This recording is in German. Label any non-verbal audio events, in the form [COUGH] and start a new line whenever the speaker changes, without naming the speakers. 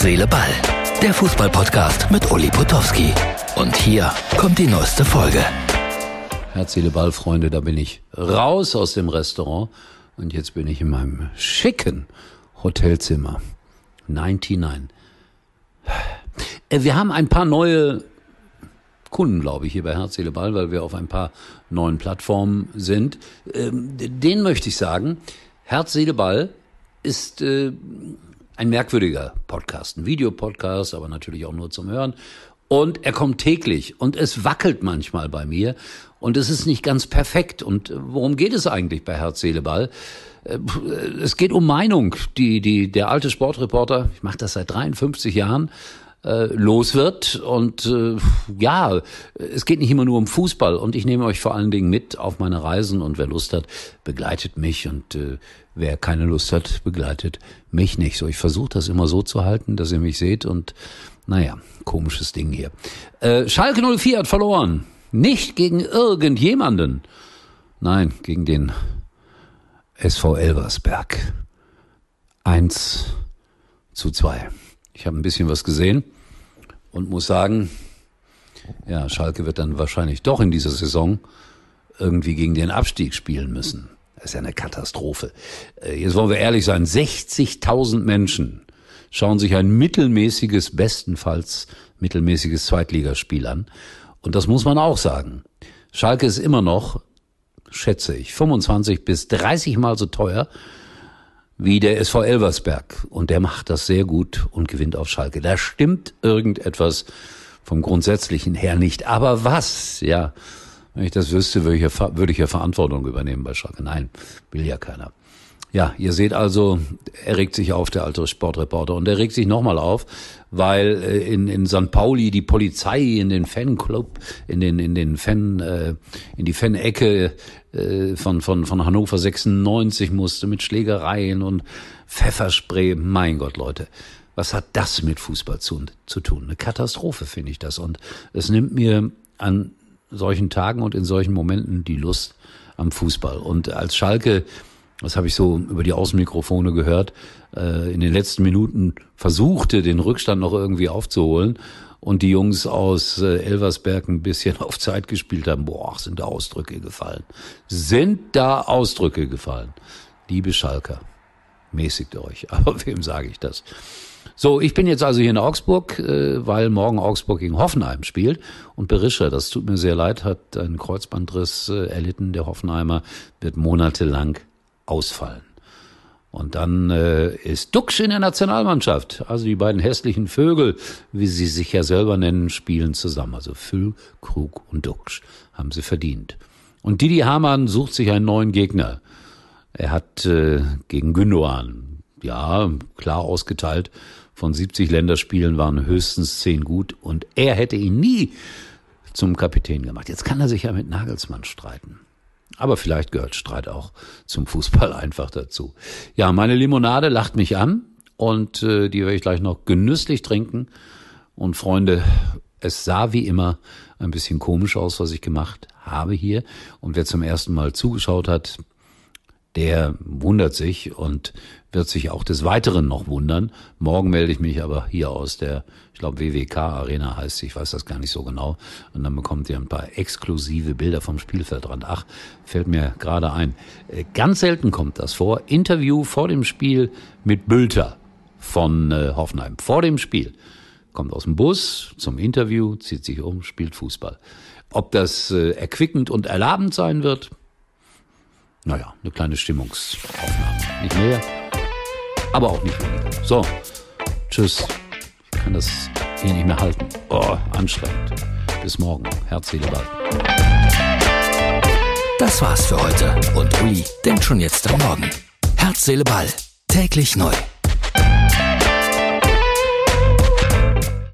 Herz, Seele, Ball. Der Fußballpodcast mit Uli Potowski. Und hier kommt die neueste Folge.
Herz, Seele, Ball, Freunde, da bin ich raus aus dem Restaurant. Und jetzt bin ich in meinem schicken Hotelzimmer. 99. Äh, wir haben ein paar neue Kunden, glaube ich, hier bei Herz, Seele, Ball, weil wir auf ein paar neuen Plattformen sind. Ähm, den möchte ich sagen, Herz, Seele, Ball ist äh, ein merkwürdiger Podcast, ein Videopodcast, aber natürlich auch nur zum Hören. Und er kommt täglich und es wackelt manchmal bei mir und es ist nicht ganz perfekt. Und worum geht es eigentlich bei Herz, Seele, Ball? Äh, es geht um Meinung, die, die der alte Sportreporter, ich mache das seit 53 Jahren, äh, los wird. Und äh, ja, es geht nicht immer nur um Fußball. Und ich nehme euch vor allen Dingen mit auf meine Reisen. Und wer Lust hat, begleitet mich. Und äh, wer keine Lust hat, begleitet mich nicht. So, ich versuche das immer so zu halten, dass ihr mich seht. Und naja, komisches Ding hier. Äh, Schalke 04 hat verloren. Nicht gegen irgendjemanden. Nein, gegen den SV Elversberg. Eins zu zwei. Ich habe ein bisschen was gesehen und muss sagen, ja, Schalke wird dann wahrscheinlich doch in dieser Saison irgendwie gegen den Abstieg spielen müssen. Das ist ja eine Katastrophe. Äh, jetzt wollen wir ehrlich sein, 60.000 Menschen schauen sich ein mittelmäßiges, bestenfalls mittelmäßiges Zweitligaspiel an. Und das muss man auch sagen. Schalke ist immer noch, schätze ich, 25 bis 30 Mal so teuer wie der SV Elversberg. Und der macht das sehr gut und gewinnt auf Schalke. Da stimmt irgendetwas vom Grundsätzlichen her nicht. Aber was? Ja, wenn ich das wüsste, würde ich ja, würde ich ja Verantwortung übernehmen bei Schalke. Nein, will ja keiner. Ja, ihr seht also, er regt sich auf, der alte Sportreporter. Und er regt sich nochmal auf, weil äh, in, in St. Pauli die Polizei in den Fanclub, in den, in den Fan, äh, in die Fan-Ecke äh, von, von, von Hannover 96 musste mit Schlägereien und Pfefferspray. Mein Gott, Leute. Was hat das mit Fußball zu, zu tun? Eine Katastrophe finde ich das. Und es nimmt mir an solchen Tagen und in solchen Momenten die Lust am Fußball. Und als Schalke das habe ich so über die Außenmikrofone gehört, äh, in den letzten Minuten versuchte, den Rückstand noch irgendwie aufzuholen und die Jungs aus äh, Elversberg ein bisschen [LAUGHS] auf Zeit gespielt haben. Boah, sind da Ausdrücke gefallen. Sind da Ausdrücke gefallen. Liebe Schalker, mäßigt euch. [LAUGHS] Aber wem sage ich das? So, ich bin jetzt also hier in Augsburg, äh, weil morgen Augsburg gegen Hoffenheim spielt. Und Berischer, das tut mir sehr leid, hat einen Kreuzbandriss äh, erlitten. Der Hoffenheimer wird monatelang ausfallen. Und dann äh, ist Duxch in der Nationalmannschaft. Also die beiden hässlichen Vögel, wie sie sich ja selber nennen, spielen zusammen. Also Füll, Krug und Duxch haben sie verdient. Und Didi Hamann sucht sich einen neuen Gegner. Er hat äh, gegen Gündogan, ja, klar ausgeteilt. Von 70 Länderspielen waren höchstens 10 gut. Und er hätte ihn nie zum Kapitän gemacht. Jetzt kann er sich ja mit Nagelsmann streiten. Aber vielleicht gehört Streit auch zum Fußball [LAUGHS] einfach dazu. Ja, meine Limonade lacht mich an und äh, die werde ich gleich noch genüsslich trinken. Und Freunde, es sah wie immer ein bisschen komisch aus, was ich gemacht habe hier. Und wer zum ersten Mal zugeschaut hat, der wundert sich und wird sich auch des Weiteren noch wundern. Morgen melde ich mich aber hier aus der, ich glaube WWK Arena heißt sie, ich weiß das gar nicht so genau. Und dann bekommt ihr ein paar exklusive Bilder vom Spielfeldrand. Ach, fällt mir gerade ein. Äh, ganz selten kommt das vor. Interview vor dem Spiel mit Bülter von äh, Hoffenheim. Vor dem Spiel. Kommt aus dem Bus zum Interview, zieht sich um, spielt Fußball. Ob das äh, erquickend und erlabend sein wird, naja, eine kleine Stimmungsaufnahme. Nicht mehr, aber auch nicht weniger. So, tschüss. Ich kann das hier nicht mehr halten. Oh, anstrengend. Bis morgen. Herz, Seele, Ball.
Das war's für heute. Und Uli denkt schon jetzt am Morgen. Herz, Seele, Ball. Täglich neu.